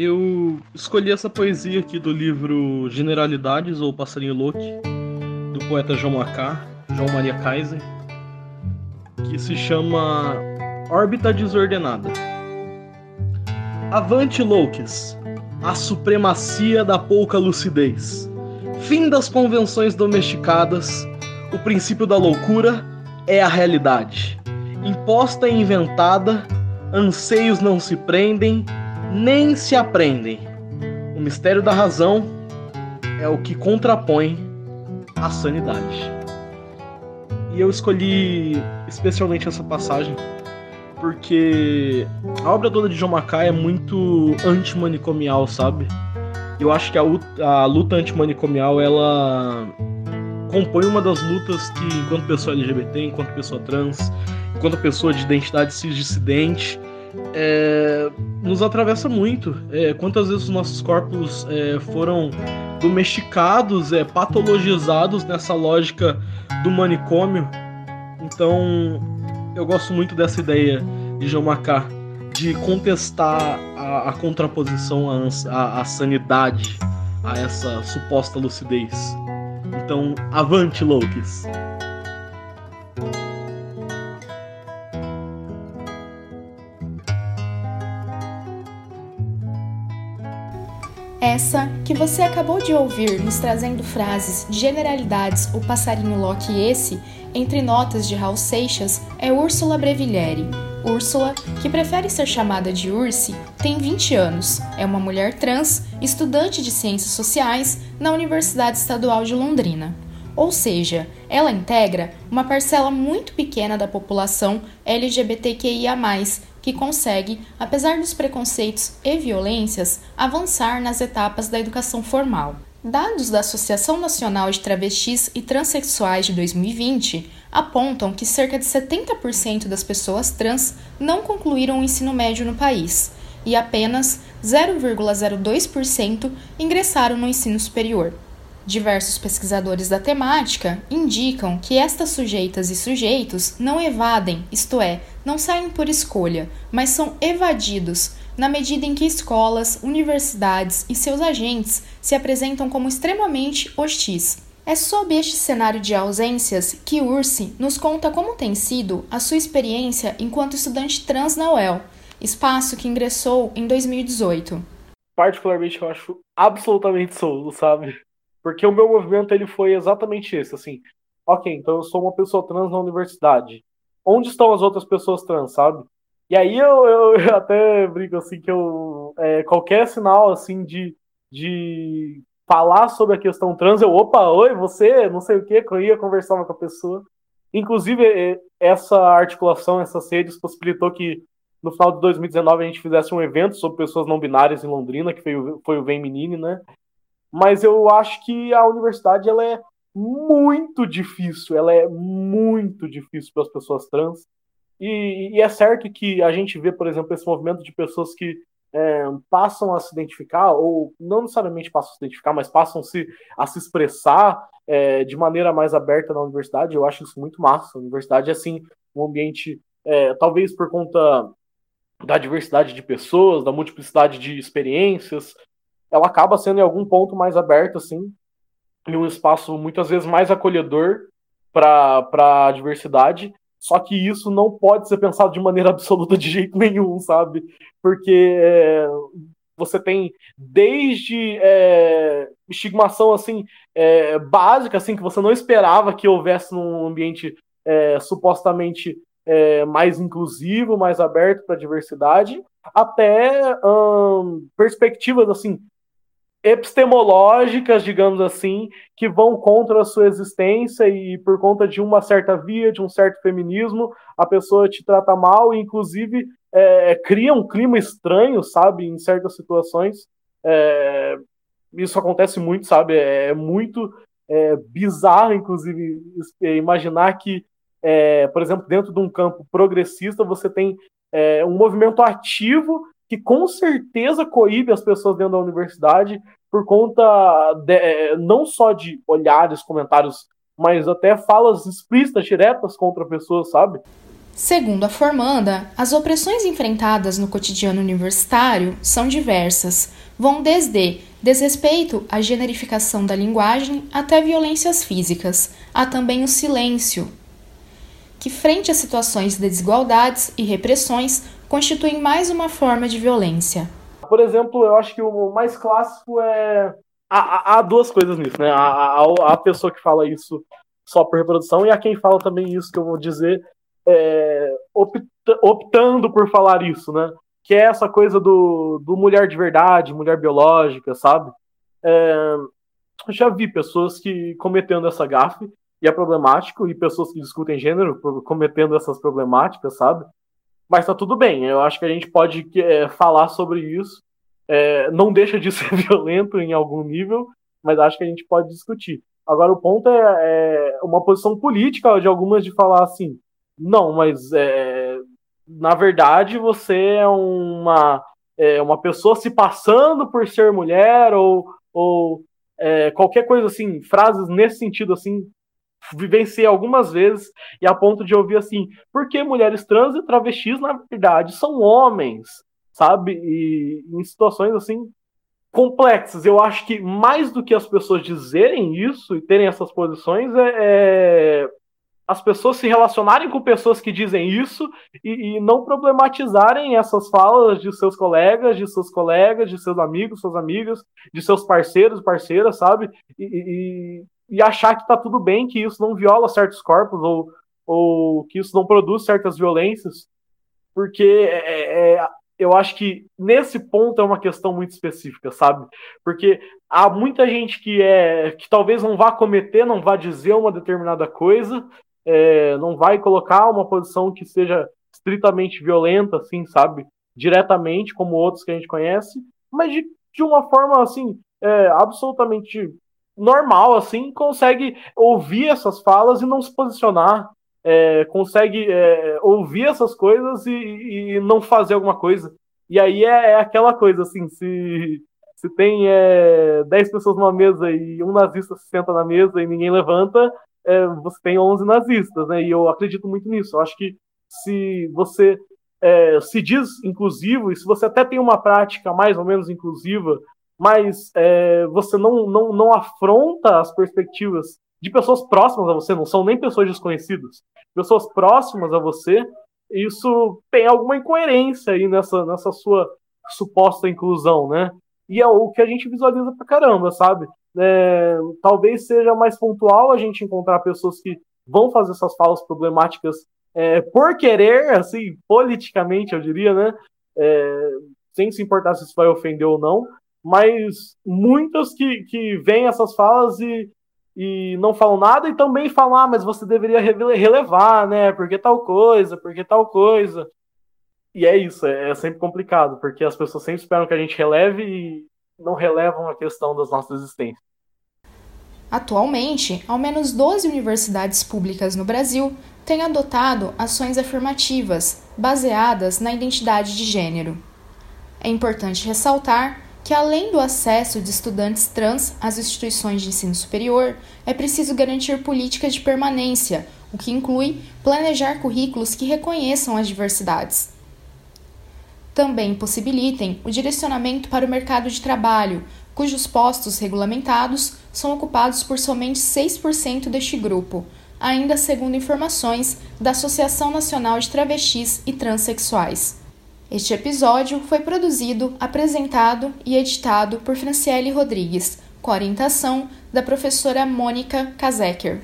Eu escolhi essa poesia aqui do livro Generalidades ou Passarinho Louco, do poeta João Macá, João Maria Kaiser, que se chama Órbita Desordenada. Avante, Louques! A supremacia da pouca lucidez. Fim das convenções domesticadas, o princípio da loucura é a realidade. Imposta e inventada, anseios não se prendem, nem se aprendem. O mistério da razão é o que contrapõe a sanidade. E eu escolhi especialmente essa passagem porque a obra toda de John Mackay é muito antimanicomial, sabe? Eu acho que a, a luta antimanicomial ela compõe uma das lutas que, enquanto pessoa LGBT, enquanto pessoa trans, enquanto pessoa de identidade cisdissidente, é, nos atravessa muito. É, quantas vezes os nossos corpos é, foram domesticados, é, patologizados nessa lógica do manicômio. Então, eu gosto muito dessa ideia de João Macá de contestar a, a contraposição à, à, sanidade, a essa suposta lucidez. Então, avante, Louques! Essa que você acabou de ouvir nos trazendo frases de generalidades o passarinho Loki esse, entre notas de Raul Seixas, é Úrsula Brevillieri. Úrsula, que prefere ser chamada de Ursi, tem 20 anos, é uma mulher trans, estudante de ciências sociais na Universidade Estadual de Londrina. Ou seja, ela integra uma parcela muito pequena da população LGBTQIA, que consegue, apesar dos preconceitos e violências, avançar nas etapas da educação formal. Dados da Associação Nacional de Travestis e Transsexuais de 2020 apontam que cerca de 70% das pessoas trans não concluíram o ensino médio no país e apenas 0,02% ingressaram no ensino superior. Diversos pesquisadores da temática indicam que estas sujeitas e sujeitos não evadem, isto é, não saem por escolha, mas são evadidos na medida em que escolas, universidades e seus agentes se apresentam como extremamente hostis. É sob este cenário de ausências que Ursi nos conta como tem sido a sua experiência enquanto estudante trans na UEL, espaço que ingressou em 2018. Particularmente eu acho absolutamente solo, sabe? Porque o meu movimento ele foi exatamente esse, assim. Ok, então eu sou uma pessoa trans na universidade. Onde estão as outras pessoas trans, sabe? E aí eu, eu, até brinco assim que eu é, qualquer sinal assim de, de falar sobre a questão trans, eu, opa, oi, você, não sei o que, eu ia conversar com a pessoa. Inclusive, essa articulação, essas redes possibilitou que no final de 2019 a gente fizesse um evento sobre pessoas não binárias em Londrina, que foi, foi o Vem Menine, né? Mas eu acho que a universidade ela é muito difícil, ela é muito difícil para as pessoas trans. E, e, é certo que a gente vê, por exemplo, esse movimento de pessoas que é, passam a se identificar, ou não necessariamente passam a se identificar, mas passam -se a se expressar é, de maneira mais aberta na universidade. Eu acho isso muito massa. A universidade é, assim, um ambiente, é, talvez por conta da diversidade de pessoas, da multiplicidade de experiências, ela acaba sendo em algum ponto mais aberta, assim, em um espaço muitas vezes mais acolhedor para a diversidade. Só que isso não pode ser pensado de maneira absoluta de jeito nenhum, sabe? Porque é, você tem desde é, estigmação assim é, básica, assim que você não esperava que houvesse num ambiente supostamente mais inclusivo, mais aberto para a diversidade, até hum, perspectivas assim epistemológicas, digamos assim, que vão contra a sua existência e por conta de uma certa via, de um certo feminismo, a pessoa te trata mal e, inclusive, é, cria um clima estranho, sabe, em certas situações. É, isso acontece muito, sabe, é, é muito é, bizarro, inclusive, imaginar que, é, por exemplo, dentro de um campo progressista, você tem é, um movimento ativo que com certeza coíbe as pessoas dentro da universidade por conta de, é, não só de olhares, comentários, mas até falas explícitas, diretas contra pessoas, sabe? Segundo a formanda, as opressões enfrentadas no cotidiano universitário são diversas, vão desde desrespeito à generificação da linguagem até violências físicas. Há também o silêncio, que, frente a situações de desigualdades e repressões, constituem mais uma forma de violência. Por exemplo, eu acho que o mais clássico é. Há, há duas coisas nisso, né? Há, a pessoa que fala isso só por reprodução e há quem fala também isso que eu vou dizer é, optando por falar isso, né? Que é essa coisa do, do mulher de verdade, mulher biológica, sabe? É, já vi pessoas que cometendo essa gafe, e é problemático, e pessoas que discutem gênero cometendo essas problemáticas, sabe? Mas tá tudo bem, eu acho que a gente pode é, falar sobre isso. É, não deixa de ser violento em algum nível, mas acho que a gente pode discutir. Agora, o ponto é, é uma posição política de algumas de falar assim: não, mas é, na verdade você é uma, é uma pessoa se passando por ser mulher ou, ou é, qualquer coisa assim, frases nesse sentido assim, vivenciei algumas vezes e a ponto de ouvir assim, porque mulheres trans e travestis na verdade são homens, sabe? E em situações assim complexas. Eu acho que mais do que as pessoas dizerem isso e terem essas posições é, é as pessoas se relacionarem com pessoas que dizem isso e, e, não problematizarem essas falas de seus colegas, de seus colegas, de seus amigos, suas amigas, de seus parceiros, parceiras, sabe? E, e, e achar que tá tudo bem, que isso não viola certos corpos ou, ou que isso não produz certas violências, porque é, é, eu acho que nesse ponto é uma questão muito específica, sabe? Porque há muita gente que é que talvez não vá cometer, não vá dizer uma determinada coisa, é, não vai colocar uma posição que seja estritamente violenta, assim, sabe? Diretamente, como outros que a gente conhece, mas de, de uma forma, assim, é, absolutamente normal, assim, consegue ouvir essas falas e não se posicionar, é, consegue é, ouvir essas coisas e, e, não fazer alguma coisa. E aí é, é aquela coisa, assim, se, se tem é, 10 pessoas numa mesa e um nazista se senta na mesa e ninguém levanta, é, você tem 11 nazistas, né? E eu acredito muito nisso. Eu acho que se você é, se diz inclusivo, e se você até tem uma prática mais ou menos inclusiva, mas é, você não, não, não afronta as perspectivas de pessoas próximas a você, não são nem pessoas desconhecidas, pessoas próximas a você, isso tem alguma incoerência aí nessa, nessa sua suposta inclusão, né? E é o que a gente visualiza pra caramba, sabe? é, talvez seja mais pontual a gente encontrar pessoas que vão fazer essas falas problemáticas é, por querer, assim, politicamente, eu diria, né? É, sem se importar se isso vai ofender ou não, mas muitas que, que veem essas falas e, e não falam nada e também falam, ah, mas você deveria relevar, né? Porque tal coisa, porque tal coisa. E é isso, é, é sempre complicado, porque as pessoas sempre esperam que a gente releve e não relevam a questão das nossas existências. Atualmente, ao menos 12 universidades públicas no Brasil têm adotado ações afirmativas baseadas na identidade de gênero. É importante ressaltar que, além do acesso de estudantes trans às instituições de ensino superior, é preciso garantir políticas de permanência, o que inclui planejar currículos que reconheçam as diversidades também possibilitem o direcionamento para o mercado de trabalho, cujos postos regulamentados são ocupados por somente 6% deste grupo, ainda segundo informações da Associação Nacional de Travestis e Transsexuais. Este episódio foi produzido, apresentado e editado por Franciele Rodrigues, com orientação da professora Mônica Kazeker.